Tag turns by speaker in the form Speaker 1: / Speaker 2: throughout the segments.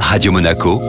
Speaker 1: Radio Monaco,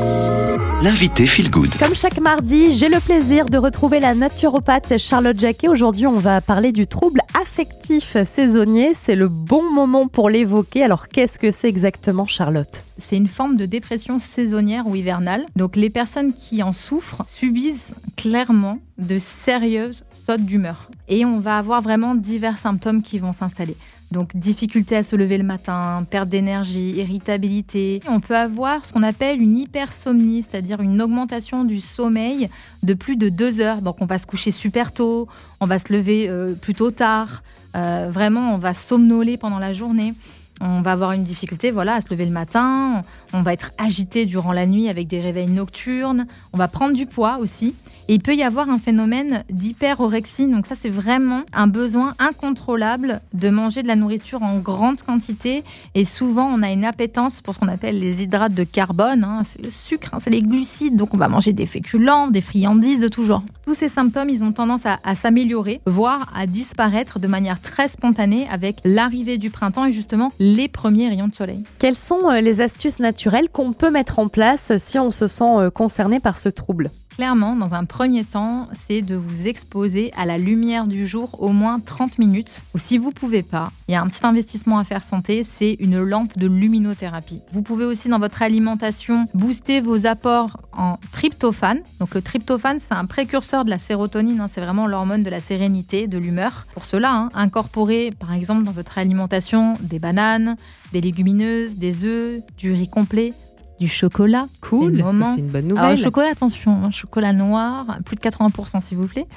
Speaker 1: l'invité Feel Good.
Speaker 2: Comme chaque mardi, j'ai le plaisir de retrouver la naturopathe Charlotte Jacquet. Aujourd'hui, on va parler du trouble affectif saisonnier. C'est le bon moment pour l'évoquer. Alors, qu'est-ce que c'est exactement, Charlotte?
Speaker 3: C'est une forme de dépression saisonnière ou hivernale. Donc, les personnes qui en souffrent subissent clairement de sérieuses sautes d'humeur. Et on va avoir vraiment divers symptômes qui vont s'installer. Donc difficulté à se lever le matin, perte d'énergie, irritabilité. On peut avoir ce qu'on appelle une hypersomnie, c'est-à-dire une augmentation du sommeil de plus de deux heures. Donc on va se coucher super tôt, on va se lever euh, plutôt tard. Euh, vraiment, on va somnoler pendant la journée. On va avoir une difficulté voilà, à se lever le matin, on va être agité durant la nuit avec des réveils nocturnes, on va prendre du poids aussi. Et il peut y avoir un phénomène d'hyperorexie. Donc ça, c'est vraiment un besoin incontrôlable de manger de la nourriture en grande quantité. Et souvent, on a une appétence pour ce qu'on appelle les hydrates de carbone. Hein. C'est le sucre, hein, c'est les glucides. Donc on va manger des féculents, des friandises de tout genre. Tous ces symptômes, ils ont tendance à, à s'améliorer, voire à disparaître de manière très spontanée avec l'arrivée du printemps et justement les premiers rayons de soleil.
Speaker 2: Quelles sont euh, les astuces naturelles qu'on peut mettre en place si on se sent euh, concerné par ce trouble?
Speaker 3: Clairement, dans un premier temps, c'est de vous exposer à la lumière du jour au moins 30 minutes. Ou si vous pouvez pas, il y a un petit investissement à faire santé, c'est une lampe de luminothérapie. Vous pouvez aussi dans votre alimentation booster vos apports en tryptophane. Donc le tryptophane, c'est un précurseur de la sérotonine, hein. c'est vraiment l'hormone de la sérénité, de l'humeur. Pour cela, hein, incorporez par exemple dans votre alimentation des bananes, des légumineuses, des œufs, du riz complet, du chocolat.
Speaker 2: Cool, c'est une bonne nouvelle.
Speaker 3: Alors, chocolat, attention, hein, chocolat noir, plus de 80% s'il vous plaît.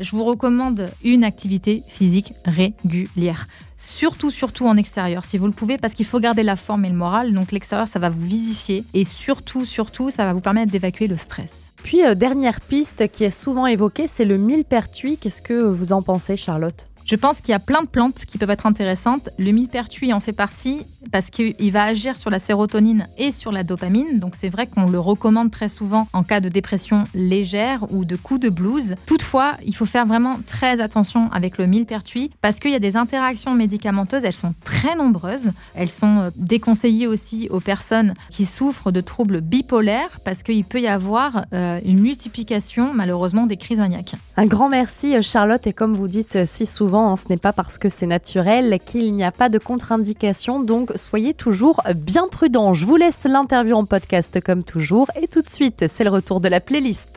Speaker 3: Je vous recommande une activité physique régulière. Surtout, surtout en extérieur, si vous le pouvez, parce qu'il faut garder la forme et le moral. Donc l'extérieur, ça va vous vivifier. Et surtout, surtout, ça va vous permettre d'évacuer le stress.
Speaker 2: Puis, euh, dernière piste qui est souvent évoquée, c'est le millepertuis. Qu'est-ce que vous en pensez, Charlotte?
Speaker 3: Je pense qu'il y a plein de plantes qui peuvent être intéressantes. Le millepertuis en fait partie parce qu'il va agir sur la sérotonine et sur la dopamine. Donc c'est vrai qu'on le recommande très souvent en cas de dépression légère ou de coup de blues. Toutefois, il faut faire vraiment très attention avec le millepertuis parce qu'il y a des interactions médicamenteuses. Elles sont très nombreuses. Elles sont euh, déconseillées aussi aux personnes qui souffrent de troubles bipolaires parce qu'il peut y avoir euh, une multiplication malheureusement des crises maniaques.
Speaker 2: Un grand merci Charlotte et comme vous dites si souvent Hein, ce n'est pas parce que c'est naturel qu'il n'y a pas de contre-indication, donc soyez toujours bien prudents. Je vous laisse l'interview en podcast comme toujours et tout de suite, c'est le retour de la playlist.